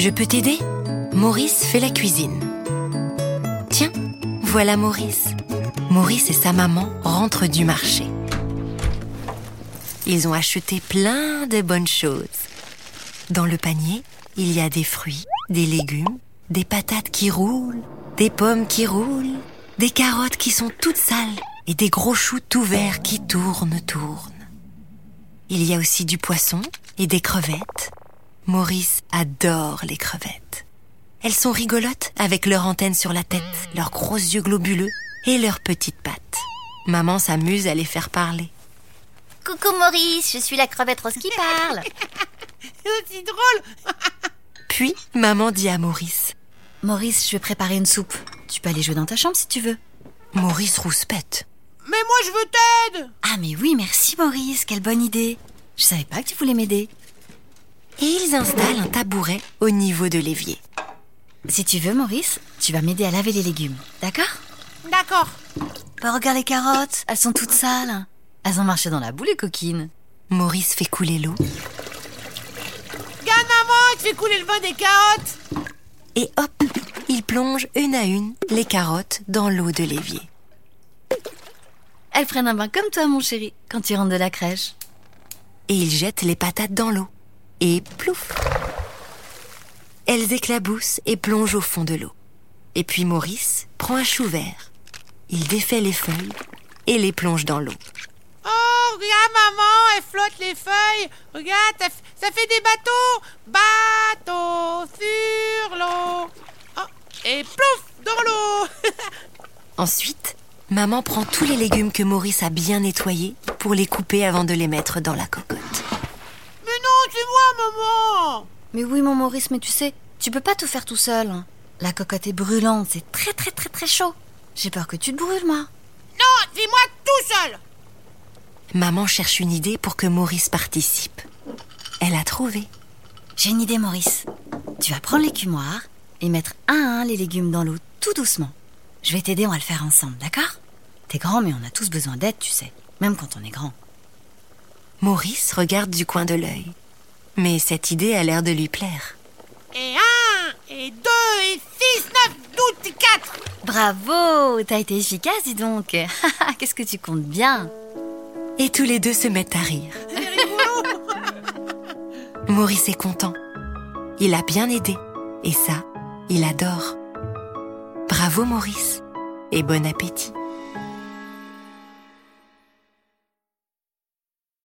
Je peux t'aider? Maurice fait la cuisine. Tiens, voilà Maurice. Maurice et sa maman rentrent du marché. Ils ont acheté plein de bonnes choses. Dans le panier, il y a des fruits, des légumes, des patates qui roulent, des pommes qui roulent, des carottes qui sont toutes sales et des gros choux tout verts qui tournent, tournent. Il y a aussi du poisson et des crevettes. Maurice adore les crevettes. Elles sont rigolotes avec leur antenne sur la tête, leurs gros yeux globuleux et leurs petites pattes. Maman s'amuse à les faire parler. Coucou Maurice, je suis la crevette rose qui parle. C'est drôle Puis maman dit à Maurice. Maurice, je vais préparer une soupe. Tu peux aller jouer dans ta chambre si tu veux. Maurice rouspète. Mais moi je veux t'aider Ah mais oui, merci Maurice, quelle bonne idée. Je savais pas que tu voulais m'aider. Et ils installent un tabouret au niveau de l'évier. Si tu veux Maurice, tu vas m'aider à laver les légumes, d'accord? D'accord. Bah regarde les carottes, elles sont toutes sales. Elles ont marché dans la boue les coquines. Maurice fait couler l'eau Regarde maman, tu fais couler le vin des carottes et hop, il plonge une à une les carottes dans l'eau de l'évier. Elles prennent un bain comme toi mon chéri, quand tu rentres de la crèche. Et il jette les patates dans l'eau. Et plouf Elles éclaboussent et plongent au fond de l'eau. Et puis Maurice prend un chou vert. Il défait les feuilles et les plonge dans l'eau. Oh, regarde maman, elle flotte les feuilles. Regarde, ça, fait des bateaux. Bateaux sur l'eau. Oh, et plouf, dans l'eau. Ensuite, maman prend tous les légumes que Maurice a bien nettoyés pour les couper avant de les mettre dans la cocotte. Moi maman. Mais oui mon Maurice, mais tu sais, tu peux pas tout faire tout seul. La cocotte est brûlante, c'est très très très très chaud. J'ai peur que tu te brûles moi. Non, c'est moi tout seul. Maman cherche une idée pour que Maurice participe. Elle a trouvé. J'ai une idée Maurice. Tu vas prendre l'écumoire et mettre un à un les légumes dans l'eau tout doucement. Je vais t'aider, on va le faire ensemble, d'accord? T'es grand mais on a tous besoin d'aide, tu sais, même quand on est grand. Maurice regarde du coin de l'œil. Mais cette idée a l'air de lui plaire. Et un, et deux, et six, neuf, douze, et quatre. Bravo T'as été efficace, dis donc Qu'est-ce que tu comptes bien? Et tous les deux se mettent à rire. Maurice est content. Il a bien aidé. Et ça, il adore. Bravo Maurice. Et bon appétit.